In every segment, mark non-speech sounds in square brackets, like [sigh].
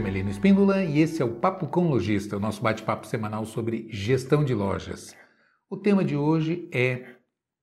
Melino Espíndola e esse é o Papo com Lojista, o nosso bate-papo semanal sobre gestão de lojas. O tema de hoje é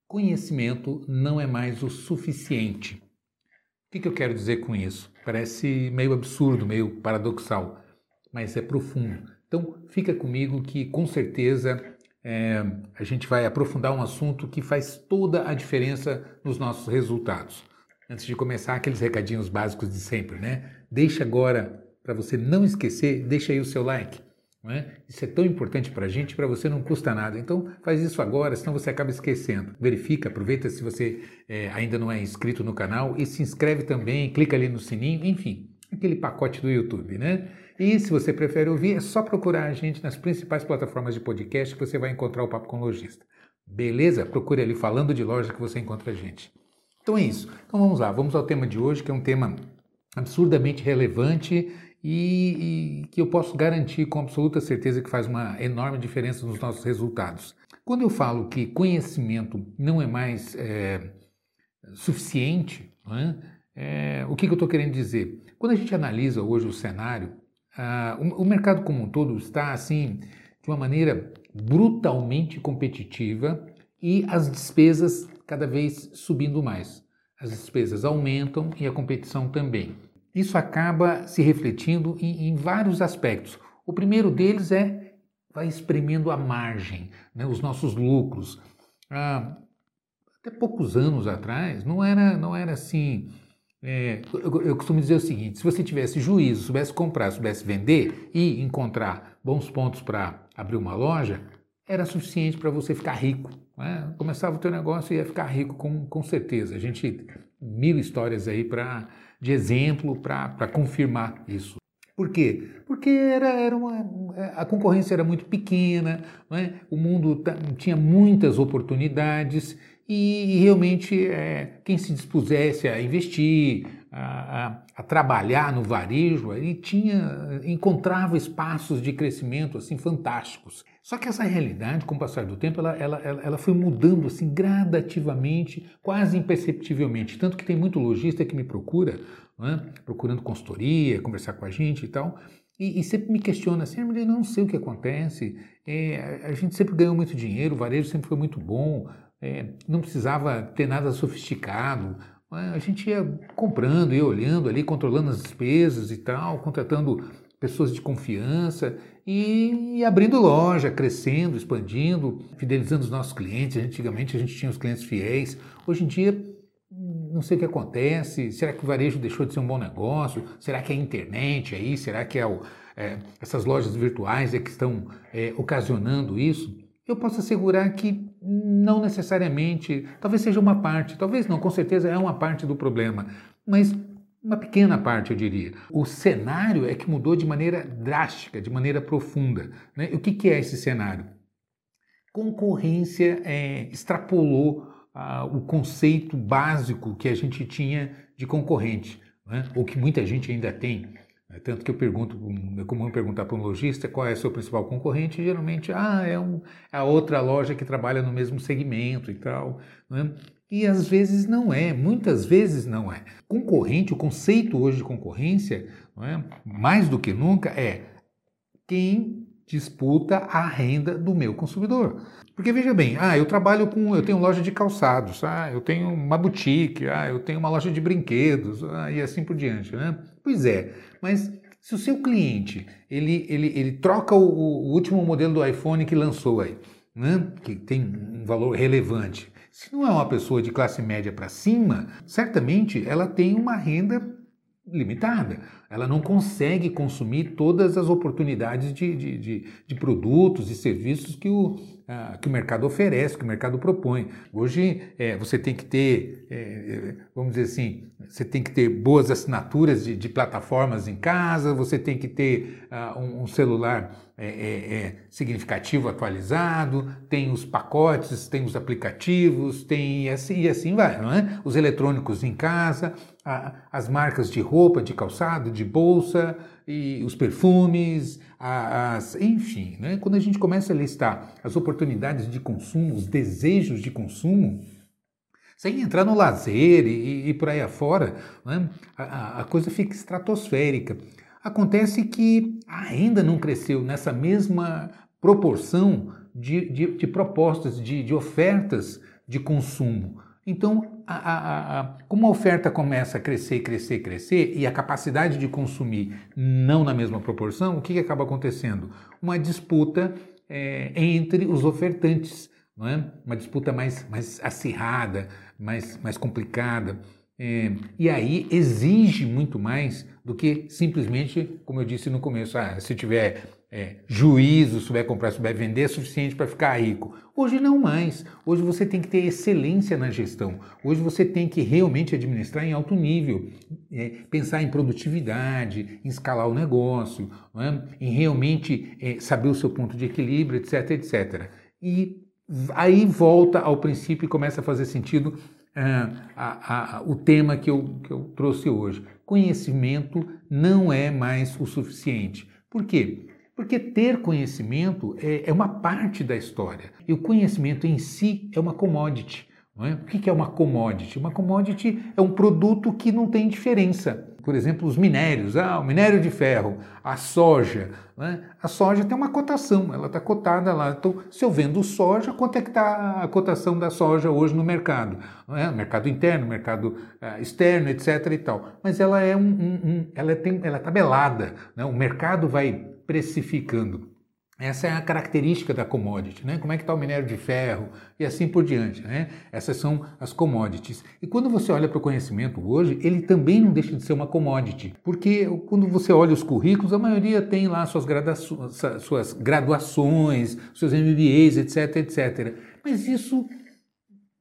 conhecimento não é mais o suficiente. O que, que eu quero dizer com isso? Parece meio absurdo, meio paradoxal, mas é profundo. Então fica comigo que com certeza é, a gente vai aprofundar um assunto que faz toda a diferença nos nossos resultados. Antes de começar, aqueles recadinhos básicos de sempre, né? Deixa agora para você não esquecer, deixa aí o seu like. É? Isso é tão importante para a gente, para você não custa nada. Então faz isso agora, senão você acaba esquecendo. Verifica, aproveita se você é, ainda não é inscrito no canal e se inscreve também, clica ali no sininho, enfim, aquele pacote do YouTube, né? E se você prefere ouvir, é só procurar a gente nas principais plataformas de podcast que você vai encontrar o Papo com Lojista. Beleza? Procure ali falando de loja que você encontra a gente. Então é isso. Então vamos lá, vamos ao tema de hoje, que é um tema absurdamente relevante e, e, que eu posso garantir com absoluta certeza que faz uma enorme diferença nos nossos resultados. Quando eu falo que conhecimento não é mais é, suficiente, é? É, o que, que eu estou querendo dizer? Quando a gente analisa hoje o cenário, ah, o, o mercado como um todo está assim de uma maneira brutalmente competitiva e as despesas cada vez subindo mais. As despesas aumentam e a competição também. Isso acaba se refletindo em, em vários aspectos. O primeiro deles é vai espremendo a margem, né, os nossos lucros. Ah, até poucos anos atrás não era, não era assim. É, eu, eu, costumo dizer o seguinte: se você tivesse juízo, soubesse comprar, soubesse vender e encontrar bons pontos para abrir uma loja, era suficiente para você ficar rico. Né? Começava o teu negócio e ia ficar rico com, com certeza. A gente mil histórias aí para de exemplo para confirmar isso. Por quê? Porque era, era uma, a concorrência era muito pequena, é? o mundo tinha muitas oportunidades e, e realmente é, quem se dispusesse a investir, a, a, trabalhar no varejo, ele tinha, encontrava espaços de crescimento assim fantásticos. Só que essa realidade, com o passar do tempo, ela, ela, ela foi mudando assim gradativamente, quase imperceptivelmente. Tanto que tem muito lojista que me procura, né, procurando consultoria, conversar com a gente e tal, e, e sempre me questiona assim, eu não sei o que acontece, é, a gente sempre ganhou muito dinheiro, o varejo sempre foi muito bom, é, não precisava ter nada sofisticado, a gente ia comprando, ia olhando ali, controlando as despesas e tal, contratando pessoas de confiança e, abrindo loja, crescendo, expandindo, fidelizando os nossos clientes. Antigamente a gente tinha os clientes fiéis. Hoje em dia, não sei o que acontece. Será que o varejo deixou de ser um bom negócio? Será que é a internet aí? Será que é, o, é essas lojas virtuais é que estão é, ocasionando isso? Eu posso assegurar que não necessariamente, talvez seja uma parte, talvez não, com certeza é uma parte do problema, mas uma pequena parte, eu diria. O cenário é que mudou de maneira drástica, de maneira profunda. Né? O que, que é esse cenário? Concorrência é, extrapolou ah, o conceito básico que a gente tinha de concorrente, né? ou que muita gente ainda tem. Né? Tanto que eu pergunto, é comum perguntar para um lojista qual é seu principal concorrente, e geralmente, ah, é, um, é a outra loja que trabalha no mesmo segmento e tal. Né? E às vezes não é, muitas vezes não é. Concorrente, o conceito hoje de concorrência, é? mais do que nunca, é quem disputa a renda do meu consumidor. Porque veja bem, ah, eu trabalho com, eu tenho loja de calçados, ah, eu tenho uma boutique, ah, eu tenho uma loja de brinquedos, ah, e assim por diante, né? Pois é, mas se o seu cliente ele, ele, ele troca o, o último modelo do iPhone que lançou aí, né? que tem um valor relevante, se não é uma pessoa de classe média para cima, certamente ela tem uma renda limitada. Ela não consegue consumir todas as oportunidades de, de, de, de produtos e serviços que o, ah, que o mercado oferece, que o mercado propõe. Hoje é, você tem que ter, é, é vamos dizer assim, você tem que ter boas assinaturas de, de plataformas em casa, você tem que ter uh, um, um, celular é, é, é, significativo atualizado, tem os pacotes, tem os aplicativos, tem assim, e assim vai, não é? Os eletrônicos em casa, a, as marcas de roupa, de calçado, de bolsa, e os perfumes, as, enfim, né? quando a gente começa a listar as oportunidades de consumo, os desejos de consumo, sem entrar no lazer e, e por aí afora, né? a, a, coisa fica estratosférica. Acontece que ainda não cresceu nessa mesma proporção de, de, de propostas, de, de, ofertas de consumo. Então, a, a, a, como a oferta começa a crescer, crescer, crescer e a capacidade de consumir não na mesma proporção, o que, que acaba acontecendo? Uma disputa é, entre os ofertantes, não é? uma disputa mais, mais acirrada, mais, mais complicada. É, e aí exige muito mais do que simplesmente, como eu disse no começo, ah, se tiver é, juízo, souber comprar, souber vender, é suficiente para ficar rico. Hoje não mais. Hoje você tem que ter excelência na gestão. Hoje você tem que realmente administrar em alto nível, é, pensar em produtividade, em escalar o negócio, é? em realmente é, saber o seu ponto de equilíbrio, etc, etc. E aí volta ao princípio e começa a fazer sentido a, a, o tema que eu, que eu trouxe hoje. Conhecimento não é mais o suficiente. Por quê? Porque ter conhecimento é, é, uma parte da história. E o conhecimento em si é uma commodity. É? O que é uma commodity? Uma commodity é um produto que não tem diferença. Por exemplo, os minérios, ah, o minério de ferro, a soja. É? A soja tem uma cotação, ela está cotada lá. Então, se eu vendo soja, quanto é que está a cotação da soja hoje no mercado? É? Mercado interno, mercado uh, externo, etc. e tal. Mas ela é um, um, um ela tem, ela é tabelada. Né? O mercado vai precificando. Essa é a característica da commodity, né? Como é que está o minério de ferro e assim por diante, né? Essas são as commodities. E quando você olha para o conhecimento hoje, ele também não deixa de ser uma commodity, porque quando você olha os currículos, a maioria tem lá suas, suas graduações, seus MBAs, etc, etc. Mas isso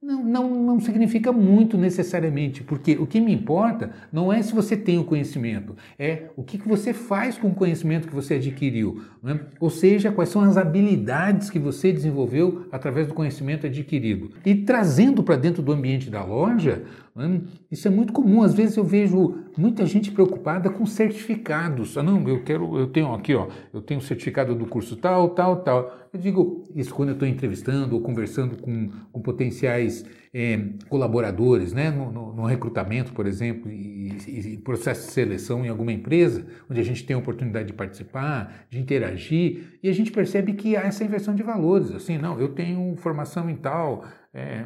não, não, não significa muito necessariamente, porque o que me importa não é se você tem o conhecimento, é o que, que você faz com o conhecimento que você adquiriu. Né? Ou seja, quais são as habilidades que você desenvolveu através do conhecimento adquirido. E trazendo para dentro do ambiente da loja, né? isso é muito comum. Às vezes eu vejo muita gente preocupada com certificados. Ah, não, eu quero, eu tenho aqui, ó, eu tenho certificado do curso tal, tal, tal. Eu digo isso quando eu estou entrevistando ou conversando com, com potenciais é, colaboradores, né, no, no, no, recrutamento, por exemplo, e, e, processo de seleção em alguma empresa, onde a gente tem a oportunidade de participar, de interagir, e a gente percebe que há essa inversão de valores. Assim, não, eu tenho formação em tal, é,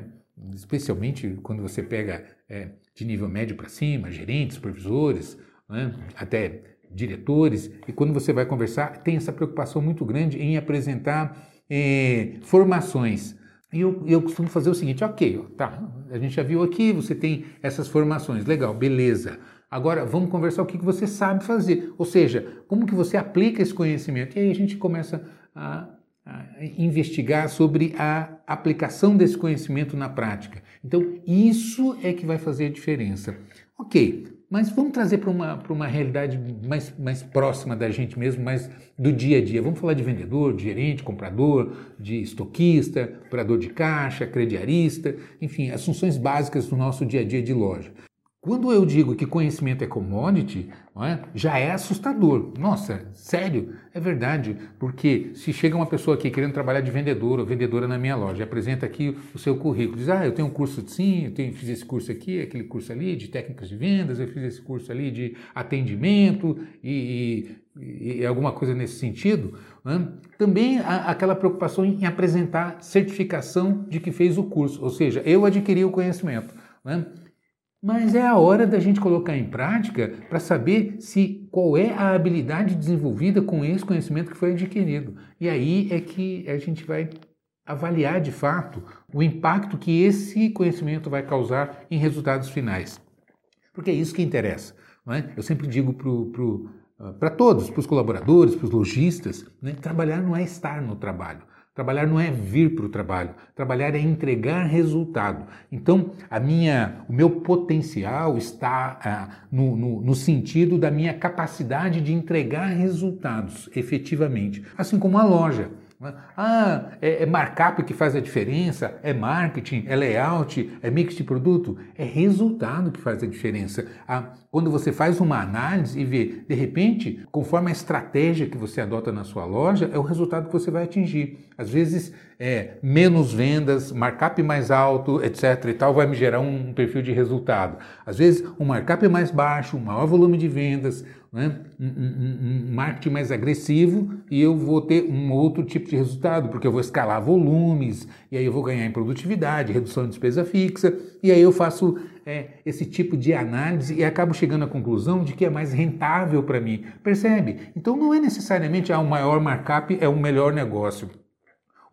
especialmente quando você pega é, de nível médio para cima, gerentes, supervisores, né, até diretores, e quando você vai conversar, tem essa preocupação muito grande em apresentar eh, formações. E eu, eu costumo fazer o seguinte, ok, tá, a gente já viu aqui, você tem essas formações, legal, beleza. Agora vamos conversar o que você sabe fazer, ou seja, como que você aplica esse conhecimento. E aí a gente começa a investigar sobre a aplicação desse conhecimento na prática. Então isso é que vai fazer a diferença. Ok, mas vamos trazer para uma, uma realidade mais, mais próxima da gente mesmo, mais do dia a dia. Vamos falar de vendedor, de gerente, comprador, de estoquista, operador de caixa, crediarista, enfim, as funções básicas do nosso dia a dia de loja. Quando eu digo que conhecimento é commodity, é? já é assustador. Nossa, sério? É verdade, porque se chega uma pessoa aqui querendo trabalhar de vendedor ou vendedora na minha loja, apresenta aqui o seu currículo, diz, ah, eu tenho um curso sim, eu tenho, fiz esse curso aqui, aquele curso ali de técnicas de vendas, eu fiz esse curso ali de atendimento e, e, e alguma coisa nesse sentido. É? Também há aquela preocupação em apresentar certificação de que fez o curso, ou seja, eu adquiri o conhecimento. É? Mas é a hora da gente colocar em prática para saber se qual é a habilidade desenvolvida com esse conhecimento que foi adquirido. E aí é que a gente vai avaliar de fato o impacto que esse conhecimento vai causar em resultados finais. Porque é isso que interessa. É? Eu sempre digo para ah, todos, para os colaboradores, para os lojistas, né? trabalhar não é estar no trabalho. Trabalhar não é vir para o trabalho, trabalhar é entregar resultado. Então, a minha, o meu potencial está ah, no, no, no sentido da minha capacidade de entregar resultados efetivamente, assim como a loja. Ah, é, é markup que faz a diferença, é marketing, é layout, é mix de produto, é resultado que faz a diferença. Ah, quando você faz uma análise e vê, de repente, conforme a estratégia que você adota na sua loja, é o resultado que você vai atingir. Às vezes, é, menos vendas, markup mais alto, etc. e tal, vai me gerar um perfil de resultado. Às vezes, um markup mais baixo, um maior volume de vendas, né, um, um, um, marketing mais agressivo e eu vou ter um outro tipo de resultado, porque eu vou escalar volumes, e aí eu vou ganhar em produtividade, redução de despesa fixa, e aí eu faço é, esse tipo de análise e acabo chegando à conclusão de que é mais rentável para mim. Percebe? Então não é necessariamente ah, o maior markup é o melhor negócio.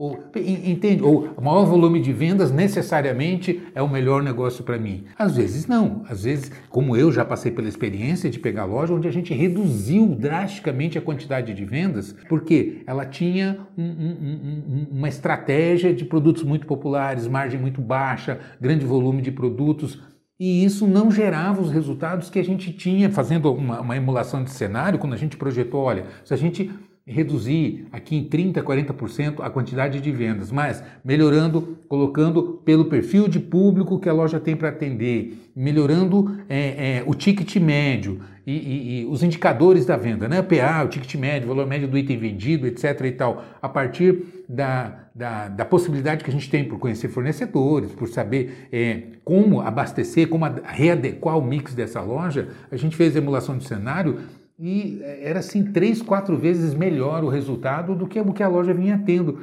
Ou, entende? Ou maior volume de vendas necessariamente é o melhor negócio para mim. Às vezes não. Às vezes, como eu já passei pela experiência de pegar loja onde a gente reduziu drasticamente a quantidade de vendas, porque ela tinha um, um, um, uma estratégia de produtos muito populares, margem muito baixa, grande volume de produtos, e isso não gerava os resultados que a gente tinha fazendo uma, uma, emulação de cenário, quando a gente projetou, olha, se a gente reduzir aqui em 30%, 40% a quantidade de vendas, mas melhorando, colocando pelo perfil de público que a loja tem para atender, melhorando é, é, o ticket médio e, e, e, os indicadores da venda, né? PA, o ticket médio, o valor médio do item vendido, etc. e tal, a partir da, da, da possibilidade que a gente tem por conhecer fornecedores, por saber é, como abastecer, como readequar o mix dessa loja, a gente fez emulação de cenário e era assim três, quatro vezes melhor o resultado do que o que a loja vinha tendo.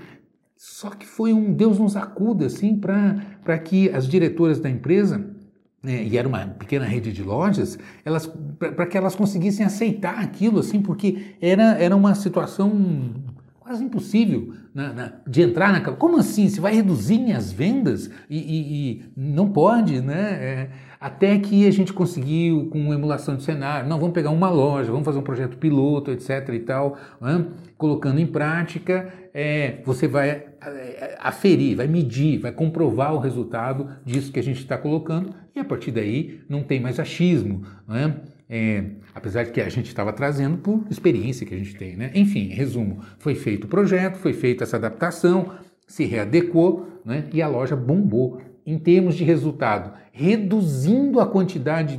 Só que foi um Deus nos acuda assim para que as diretoras da empresa é, e era uma pequena rede de lojas, elas para que elas conseguissem aceitar aquilo assim, porque era, era uma situação quase impossível na, na, de entrar naquela. Como assim? Você vai reduzir minhas vendas? E, e, e não pode, né? É, até que a gente conseguiu, com emulação de cenário, não, vamos pegar uma loja, vamos fazer um projeto piloto, etc. e tal, né? colocando em prática, é, você vai é, aferir, vai medir, vai comprovar o resultado disso que a gente está colocando, e a partir daí não tem mais achismo, né? É, apesar de que a gente estava trazendo por experiência que a gente tem, né? Enfim, resumo, foi feito o projeto, foi feita essa adaptação, se readequou né? e a loja bombou em termos de resultado, reduzindo a quantidade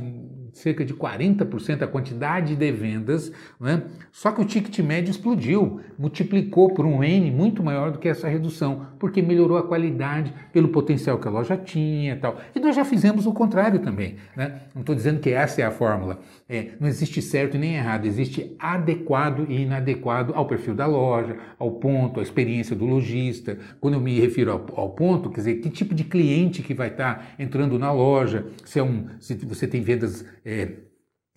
cerca de 40% a quantidade de vendas, né? só que o ticket médio explodiu, multiplicou por um N muito maior do que essa redução, porque melhorou a qualidade pelo potencial que a loja tinha e tal. E nós já fizemos o contrário também. Né? Não estou dizendo que essa é a fórmula. É, não existe certo nem errado, existe adequado e inadequado ao perfil da loja, ao ponto, à experiência do lojista. Quando eu me refiro ao, ao ponto, quer dizer, que tipo de cliente que vai estar tá entrando na loja, se, é um, se você tem vendas é,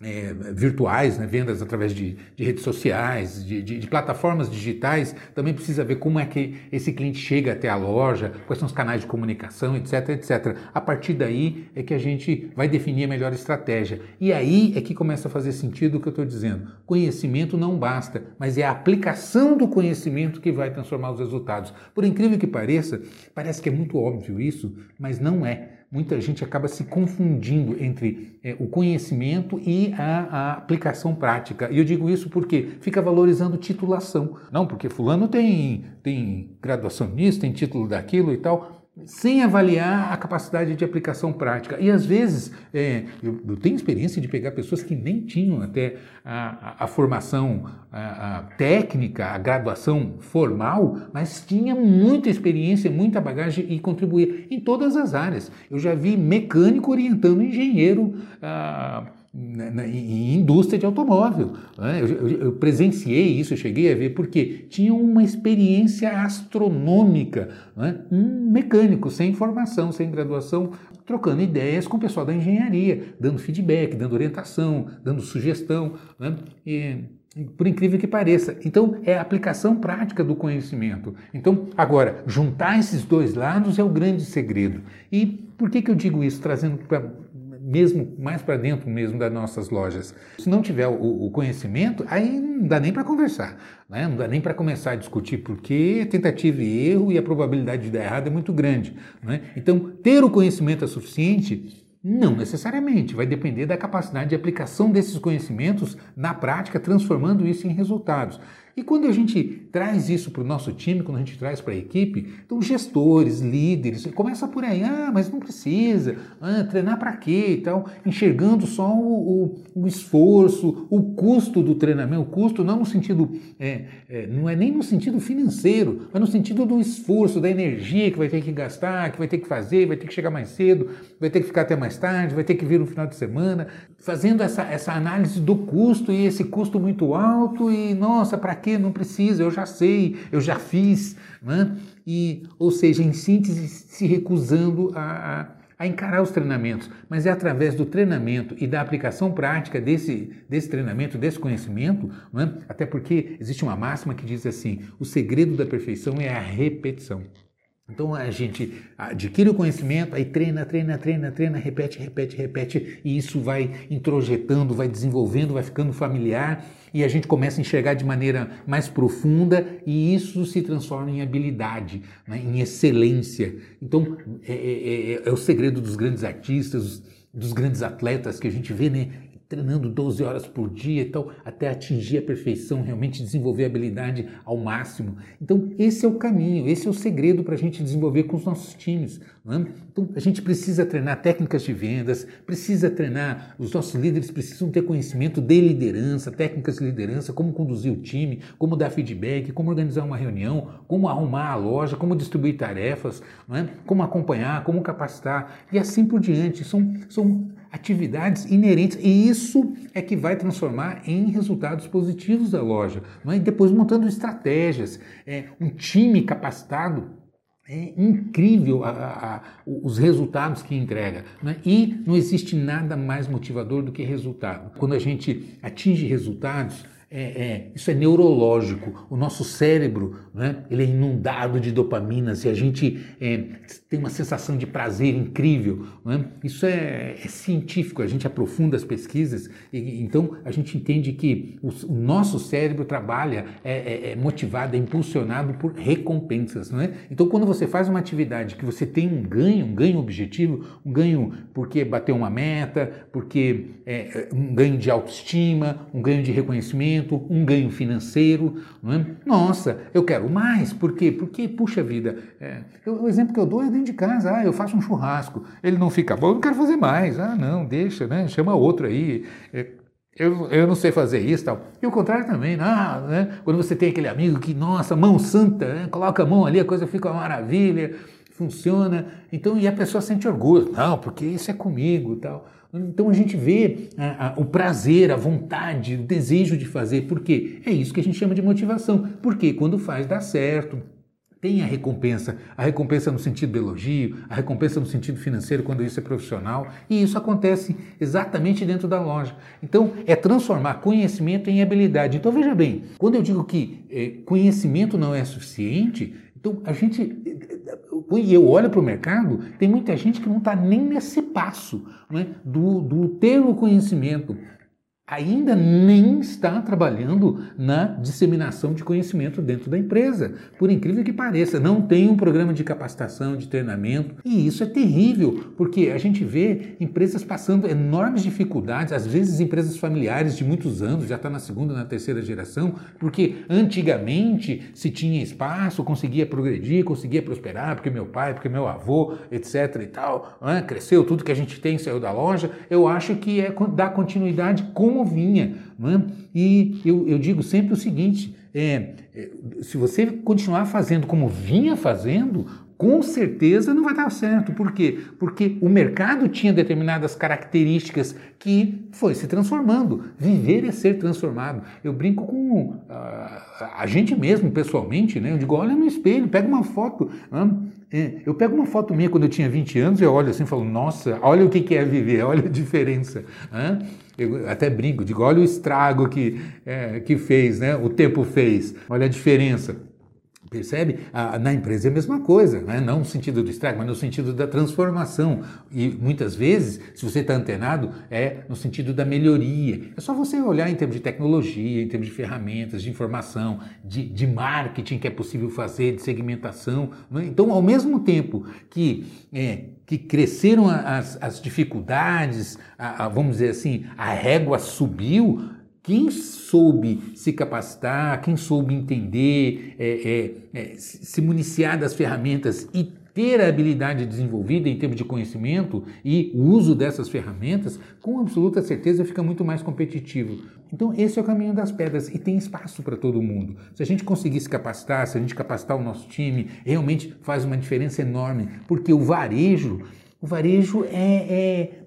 é, virtuais, né, vendas através de, de redes sociais, de, de, de, plataformas digitais, também precisa ver como é que esse cliente chega até a loja, quais são os canais de comunicação, etc, etc. A partir daí é que a gente vai definir a melhor estratégia. E aí é que começa a fazer sentido o que eu estou dizendo. Conhecimento não basta, mas é a aplicação do conhecimento que vai transformar os resultados. Por incrível que pareça, parece que é muito óbvio isso, mas não é muita gente acaba se confundindo entre é, o conhecimento e a, a, aplicação prática. E eu digo isso porque fica valorizando titulação. Não, porque fulano tem, tem graduação nisso, tem título daquilo e tal sem avaliar a capacidade de aplicação prática. E às vezes, é, eu, eu, tenho experiência de pegar pessoas que nem tinham até a, a, a formação a, a técnica, a graduação formal, mas tinha muita experiência, muita bagagem e contribuía em todas as áreas. Eu já vi mecânico orientando engenheiro. Ah, em indústria de automóvel. Né? Eu, presenciei isso, eu cheguei a ver, porque tinha uma experiência astronômica. Né? Um mecânico sem formação, sem graduação, trocando ideias com o pessoal da engenharia, dando feedback, dando orientação, dando sugestão. Né? E, por incrível que pareça. Então, é a aplicação prática do conhecimento. Então, agora, juntar esses dois lados é o grande segredo. E por que, que eu digo isso, trazendo para mesmo mais para dentro mesmo das nossas lojas. Se não tiver o, o conhecimento, aí não dá nem para conversar, né? não dá nem para começar a discutir porque tentativa e erro e a probabilidade de dar errado é muito grande. Né? Então, ter o conhecimento é suficiente? Não necessariamente, vai depender da capacidade de aplicação desses conhecimentos na prática, transformando isso em resultados. E quando a gente traz isso para o nosso time, quando a gente traz para a equipe, então gestores, líderes, começa por aí, ah, mas não precisa, ah, treinar para quê? E tal, enxergando só o, o, o, esforço, o custo do treinamento, o custo não no sentido, é, é, não é nem no sentido financeiro, mas no sentido do esforço, da energia que vai ter que gastar, que vai ter que fazer, vai ter que chegar mais cedo, vai ter que ficar até mais tarde, vai ter que vir no final de semana, fazendo essa, essa análise do custo e esse custo muito alto e, nossa, para quê? Não precisa, eu já sei, eu já fiz, né? E, ou seja, em síntese, se recusando a, a, a encarar os treinamentos, mas é através do treinamento e da aplicação prática desse, desse treinamento, desse conhecimento, né? até porque existe uma máxima que diz assim: o segredo da perfeição é a repetição. Então a gente adquire o conhecimento, aí treina, treina, treina, treina, repete, repete, repete, e isso vai introjetando, vai desenvolvendo, vai ficando familiar, e a gente começa a enxergar de maneira mais profunda, e isso se transforma em habilidade, né, em excelência. Então é, é, é, é o segredo dos grandes artistas, dos grandes atletas que a gente vê, né? Treinando 12 horas por dia e tal, até atingir a perfeição, realmente desenvolver a habilidade ao máximo. Então, esse é o caminho, esse é o segredo para a gente desenvolver com os nossos times. É? Então, a gente precisa treinar técnicas de vendas, precisa treinar, os nossos líderes precisam ter conhecimento de liderança, técnicas de liderança, como conduzir o time, como dar feedback, como organizar uma reunião, como arrumar a loja, como distribuir tarefas, é? como acompanhar, como capacitar e assim por diante. São, são atividades inerentes e isso é que vai transformar em resultados positivos da loja. Não é? E depois montando estratégias, é, um time capacitado é incrível a, a, a, os resultados que entrega. Né? E não existe nada mais motivador do que resultado. Quando a gente atinge resultados, é, é, isso é neurológico. O nosso cérebro, né, ele é inundado de dopaminas e a gente é, tem uma sensação de prazer incrível. Né? Isso é, é, científico. A gente aprofunda as pesquisas e então a gente entende que o, o nosso cérebro trabalha é, é, é, motivado, é impulsionado por recompensas. Né? Então, quando você faz uma atividade que você tem um ganho, um ganho objetivo, um ganho porque bateu uma meta, porque um ganho de autoestima, um ganho de reconhecimento um ganho financeiro. É? Nossa, eu quero mais. Por quê? Porque, puxa vida, é, eu, o exemplo que eu dou é dentro de casa. Ah, eu faço um churrasco, ele não fica bom, eu quero fazer mais. Ah, não, deixa, né? chama outro aí. É, eu, eu não sei fazer isso tal. E o contrário também, ah, né? quando você tem aquele amigo que, nossa, mão santa, né? coloca a mão ali, a coisa fica uma maravilha, funciona. Então, e a pessoa sente orgulho. Não, porque isso é comigo tal. Então a gente vê a, a, o prazer, a vontade, o desejo de fazer. Por quê? É isso que a gente chama de motivação. Porque quando faz, dá certo. Tem a recompensa, a recompensa no sentido do elogio, a recompensa no sentido financeiro quando isso é profissional, e isso acontece exatamente dentro da loja. Então, é transformar conhecimento em habilidade. Então, veja bem, quando eu digo que é, conhecimento não é suficiente, então a gente e eu olho para o mercado, tem muita gente que não está nem nesse passo né, do, do ter o conhecimento ainda nem está trabalhando na disseminação de conhecimento dentro da empresa. Por incrível que pareça, não tem um programa de capacitação, de treinamento, e isso é terrível, porque a gente vê empresas passando enormes dificuldades, às vezes empresas familiares de muitos anos, já está na segunda, na terceira geração, porque antigamente se tinha espaço, conseguia progredir, conseguia prosperar, porque meu pai, porque meu avô, etc e tal, né? cresceu, tudo que a gente tem saiu da loja. Eu acho que é dar continuidade como vinha. É? E eu, eu, digo sempre o seguinte: é, é, se você continuar fazendo como vinha fazendo, com certeza não vai dar certo. Por quê? Porque o mercado tinha determinadas características que foi se transformando. Viver é ser transformado. Eu brinco com uh, a gente mesmo, pessoalmente, né? Eu digo, olha no espelho, pega uma foto. É, eu pego uma foto minha quando eu tinha 20 anos, eu olho assim e falo, nossa, olha o que é viver, olha a diferença. Eu até brinco, digo, olha o estrago que, é, que fez, né? o tempo fez, olha a diferença. Percebe? Ah, na empresa é a mesma coisa, né? não no sentido do estrago, mas no sentido da transformação. E muitas vezes, se você está antenado, é no sentido da melhoria. É só você olhar em termos de tecnologia, em termos de ferramentas, de informação, de, de marketing que é possível fazer, de segmentação. Né? Então, ao mesmo tempo que é, que cresceram as, as dificuldades, a, a, vamos dizer assim, a régua subiu, quem soube se capacitar, quem soube entender, é, é, é, se municiar das ferramentas e ter a habilidade desenvolvida em termos de conhecimento e o uso dessas ferramentas, com absoluta certeza fica muito mais competitivo. Então, esse é o caminho das pedras e tem espaço para todo mundo. Se a gente conseguir se capacitar, se a gente capacitar o nosso time, realmente faz uma diferença enorme, porque o varejo, o varejo é, é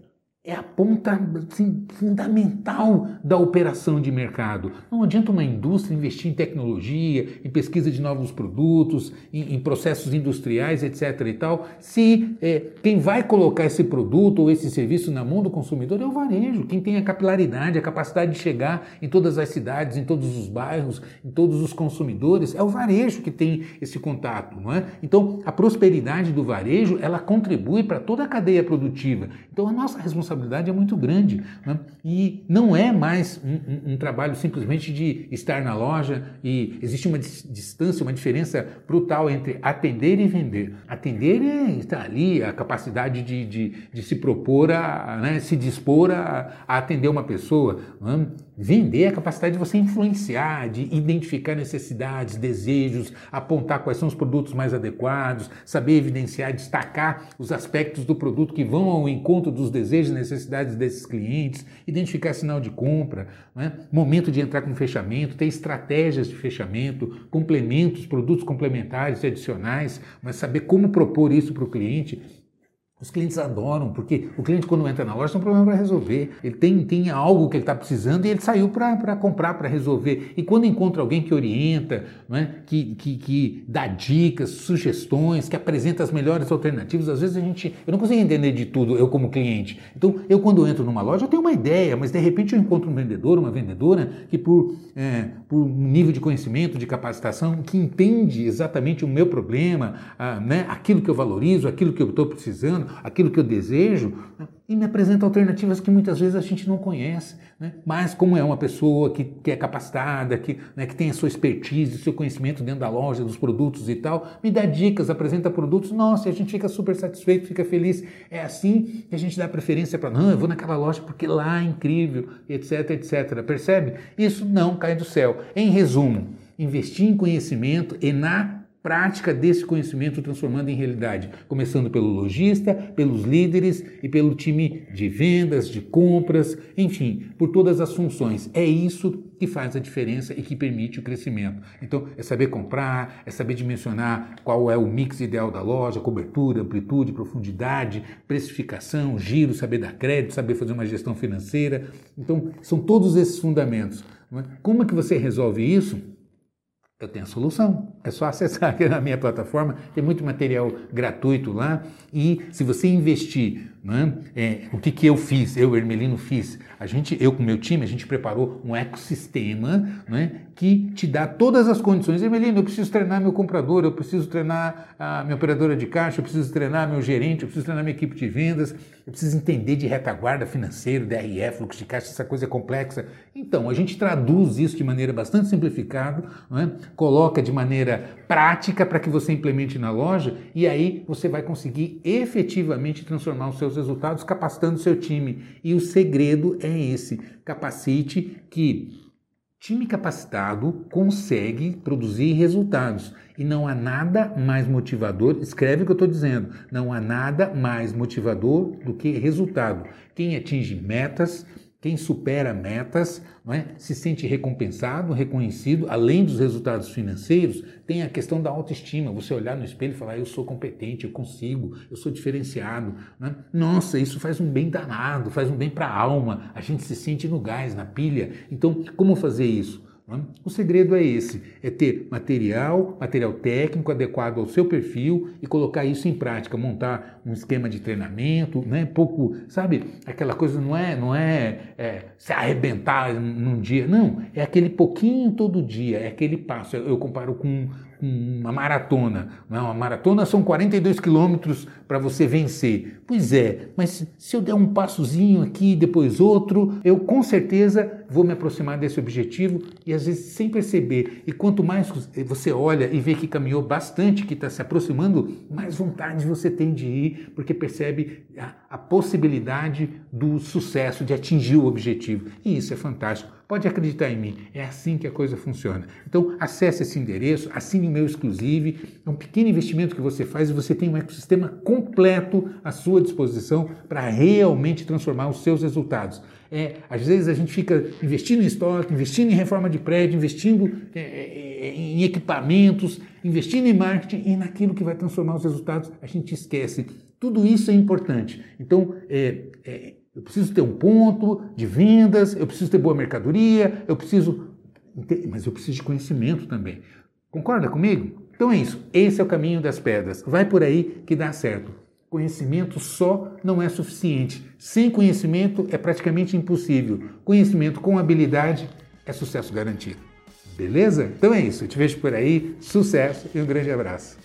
é a ponta assim, fundamental da operação de mercado. Não adianta uma indústria investir em tecnologia, em pesquisa de novos produtos, em, em processos industriais, etc. e tal, se é, quem vai colocar esse produto ou esse serviço na mão do consumidor é o varejo, quem tem a capilaridade, a capacidade de chegar em todas as cidades, em todos os bairros, em todos os consumidores, é o varejo que tem esse contato, não é? Então, a prosperidade do varejo, ela contribui para toda a cadeia produtiva. Então, a nossa responsabilidade responsabilidade é muito grande. Né? E não é mais um, um, um, trabalho simplesmente de estar na loja e existe uma distância, uma diferença brutal entre atender e vender. Atender é estar ali, a capacidade de, de, de se propor, a, né, se dispor a, a atender uma pessoa. Né? Vender é a capacidade de você influenciar, de identificar necessidades, desejos, apontar quais são os produtos mais adequados, saber evidenciar, destacar os aspectos do produto que vão ao encontro dos desejos e necessidades desses clientes, identificar sinal de compra, né? momento de entrar com fechamento, ter estratégias de fechamento, complementos, produtos complementares e adicionais, mas saber como propor isso para o cliente os clientes adoram, porque o cliente, quando entra na loja, tem um problema para resolver. Ele tem, tem algo que ele está precisando e ele saiu para comprar, para resolver. E quando encontra alguém que orienta, não é? que, que, que dá dicas, sugestões, que apresenta as melhores alternativas, às vezes a gente. Eu não consigo entender de tudo, eu como cliente. Então, eu quando entro numa loja, eu tenho uma ideia, mas de repente eu encontro um vendedor, uma vendedora, que por, é, por um nível de conhecimento, de capacitação, que entende exatamente o meu problema, ah, né? aquilo que eu valorizo, aquilo que eu estou precisando aquilo que eu desejo, né? e me apresenta alternativas que muitas vezes a gente não conhece. Né? Mas como é uma pessoa que, que é capacitada, que, né, que tem a sua expertise, o seu conhecimento dentro da loja, dos produtos e tal, me dá dicas, apresenta produtos, nossa, a gente fica super satisfeito, fica feliz. É assim que a gente dá preferência para, não, eu vou naquela loja porque lá é incrível, etc, etc. Percebe? Isso não cai do céu. Em resumo, investir em conhecimento e na prática desse conhecimento transformando em realidade, começando pelo lojista, pelos líderes e pelo time de vendas, de compras, enfim, por todas as funções. É isso que faz a diferença e que permite o crescimento. Então, é saber comprar, é saber dimensionar qual é o mix ideal da loja, cobertura, amplitude, profundidade, precificação, giro, saber dar crédito, saber fazer uma gestão financeira. Então, são todos esses fundamentos. É? Como é que você resolve isso? Eu tenho a solução. É só acessar [laughs] aqui na minha plataforma, tem muito material gratuito lá. E se você investir, né, é, o que, que eu fiz, eu, Hermelino, fiz? A gente, eu com meu time, a gente preparou um ecossistema né, que te dá todas as condições. Hermelino, eu preciso treinar meu comprador, eu preciso treinar a minha operadora de caixa, eu preciso treinar meu gerente, eu preciso treinar minha equipe de vendas, eu preciso entender de retaguarda financeira, DRE, fluxo de caixa, essa coisa é complexa. Então, a gente traduz isso de maneira bastante simplificada, né, coloca de maneira prática para que você implemente na loja e aí você vai conseguir efetivamente transformar os seus resultados capacitando o seu time. E o segredo é esse: capacite que time capacitado consegue produzir resultados. E não há nada mais motivador, escreve o que eu estou dizendo, não há nada mais motivador do que resultado. Quem atinge metas, quem supera metas é? se sente recompensado, reconhecido, além dos resultados financeiros, tem a questão da autoestima. Você olhar no espelho e falar: eu sou competente, eu consigo, eu sou diferenciado. É? Nossa, isso faz um bem danado, faz um bem para a alma. A gente se sente no gás, na pilha. Então, como fazer isso? O segredo é esse: é ter material, material técnico adequado ao seu perfil e colocar isso em prática, montar um esquema de treinamento, né? Pouco, sabe? Aquela coisa não é, não é, é se arrebentar num dia, não. É aquele pouquinho todo dia, é aquele passo. Eu comparo com uma maratona. É? uma maratona são 42 quilômetros para você vencer. Pois é, mas se eu der um passozinho aqui, depois outro, eu com certeza vou me aproximar desse objetivo e às vezes sem perceber. E quanto mais você olha e vê que caminhou bastante, que está se aproximando, mais vontade você tem de ir, porque percebe a, a possibilidade do sucesso, de atingir o objetivo. E isso é fantástico. Pode acreditar em mim, é assim que a coisa funciona. Então, acesse esse endereço, assine o meu exclusive. É um pequeno investimento que você faz e você tem um ecossistema completo à sua disposição para realmente transformar os seus resultados. É, às vezes a gente fica investindo em estoque, investindo em reforma de prédio, investindo é, é, em equipamentos, investindo em marketing e naquilo que vai transformar os resultados, a gente esquece. Tudo isso é importante. Então, é, é eu preciso ter um ponto de vendas, eu preciso ter boa mercadoria, eu preciso. Mas eu preciso de conhecimento também. Concorda comigo? Então é isso. Esse é o caminho das pedras. Vai por aí que dá certo. Conhecimento só não é suficiente. Sem conhecimento é praticamente impossível. Conhecimento com habilidade é sucesso garantido. Beleza? Então é isso. Eu te vejo por aí. Sucesso e um grande abraço.